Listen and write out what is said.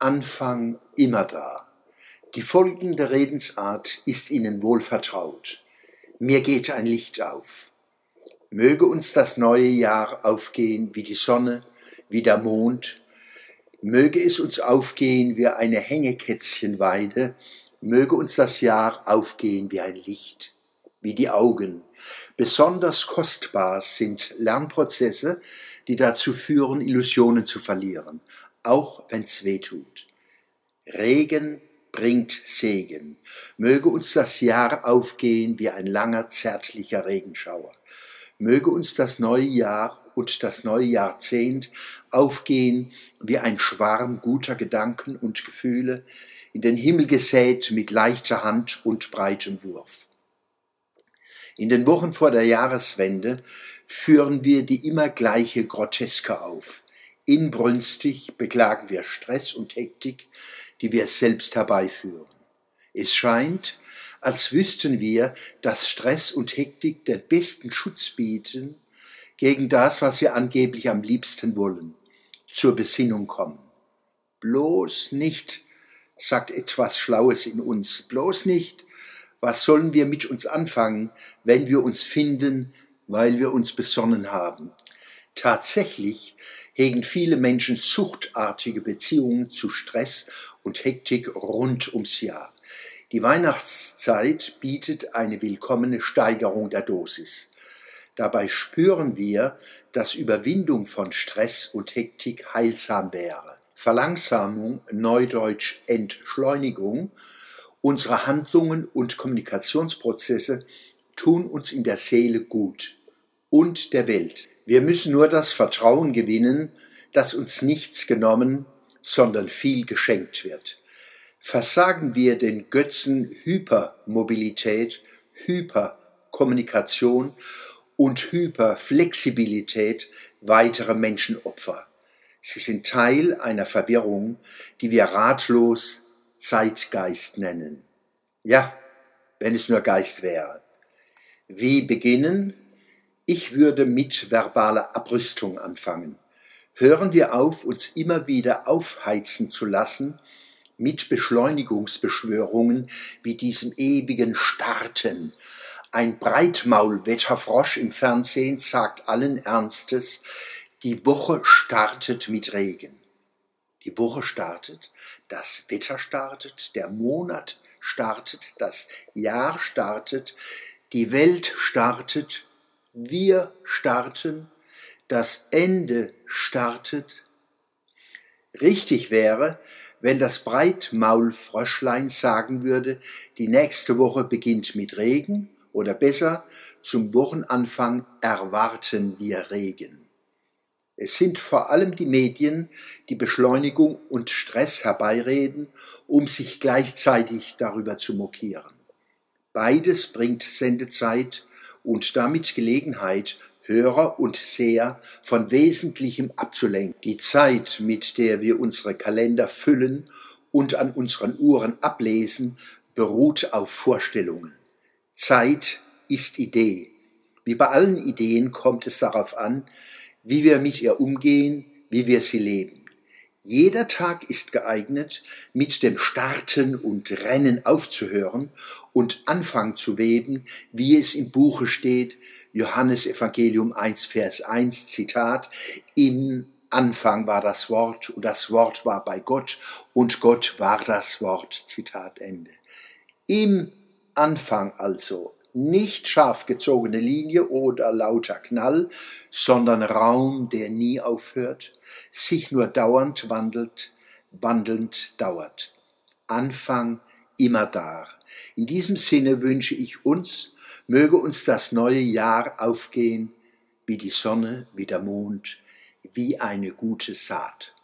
Anfang immer da. Die folgende Redensart ist Ihnen wohl vertraut. Mir geht ein Licht auf. Möge uns das neue Jahr aufgehen wie die Sonne, wie der Mond. Möge es uns aufgehen wie eine Hängekätzchenweide. Möge uns das Jahr aufgehen wie ein Licht, wie die Augen. Besonders kostbar sind Lernprozesse, die dazu führen, Illusionen zu verlieren, auch wenn's weh tut. Regen bringt Segen. Möge uns das Jahr aufgehen wie ein langer, zärtlicher Regenschauer. Möge uns das neue Jahr und das neue Jahrzehnt aufgehen wie ein Schwarm guter Gedanken und Gefühle, in den Himmel gesät mit leichter Hand und breitem Wurf. In den Wochen vor der Jahreswende führen wir die immer gleiche Groteske auf. Inbrünstig beklagen wir Stress und Hektik, die wir selbst herbeiführen. Es scheint, als wüssten wir, dass Stress und Hektik den besten Schutz bieten gegen das, was wir angeblich am liebsten wollen, zur Besinnung kommen. Bloß nicht, sagt etwas Schlaues in uns, bloß nicht, was sollen wir mit uns anfangen, wenn wir uns finden, weil wir uns besonnen haben. Tatsächlich hegen viele Menschen suchtartige Beziehungen zu Stress und Hektik rund ums Jahr. Die Weihnachtszeit bietet eine willkommene Steigerung der Dosis. Dabei spüren wir, dass Überwindung von Stress und Hektik heilsam wäre. Verlangsamung, neudeutsch Entschleunigung, unserer Handlungen und Kommunikationsprozesse tun uns in der Seele gut und der Welt. Wir müssen nur das Vertrauen gewinnen, dass uns nichts genommen, sondern viel geschenkt wird. Versagen wir den Götzen Hypermobilität, Hyperkommunikation und Hyperflexibilität weitere Menschenopfer. Sie sind Teil einer Verwirrung, die wir ratlos Zeitgeist nennen. Ja, wenn es nur Geist wäre. Wie beginnen? Ich würde mit verbaler Abrüstung anfangen. Hören wir auf, uns immer wieder aufheizen zu lassen mit Beschleunigungsbeschwörungen wie diesem ewigen Starten. Ein Breitmaulwetterfrosch im Fernsehen sagt allen Ernstes, die Woche startet mit Regen. Die Woche startet, das Wetter startet, der Monat startet, das Jahr startet, die Welt startet, wir starten, das Ende startet. Richtig wäre, wenn das Breitmaulfröschlein sagen würde, die nächste Woche beginnt mit Regen oder besser, zum Wochenanfang erwarten wir Regen. Es sind vor allem die Medien, die Beschleunigung und Stress herbeireden, um sich gleichzeitig darüber zu mokieren. Beides bringt Sendezeit und damit Gelegenheit, Hörer und Seher von Wesentlichem abzulenken. Die Zeit, mit der wir unsere Kalender füllen und an unseren Uhren ablesen, beruht auf Vorstellungen. Zeit ist Idee. Wie bei allen Ideen kommt es darauf an, wie wir mit ihr umgehen, wie wir sie leben. Jeder Tag ist geeignet, mit dem Starten und Rennen aufzuhören und Anfang zu weben, wie es im Buche steht, Johannes Evangelium 1, Vers 1, Zitat, im Anfang war das Wort und das Wort war bei Gott und Gott war das Wort, Zitat Ende. Im Anfang also nicht scharf gezogene Linie oder lauter Knall, sondern Raum, der nie aufhört, sich nur dauernd wandelt, wandelnd dauert. Anfang immer da. In diesem Sinne wünsche ich uns, möge uns das neue Jahr aufgehen wie die Sonne, wie der Mond, wie eine gute Saat.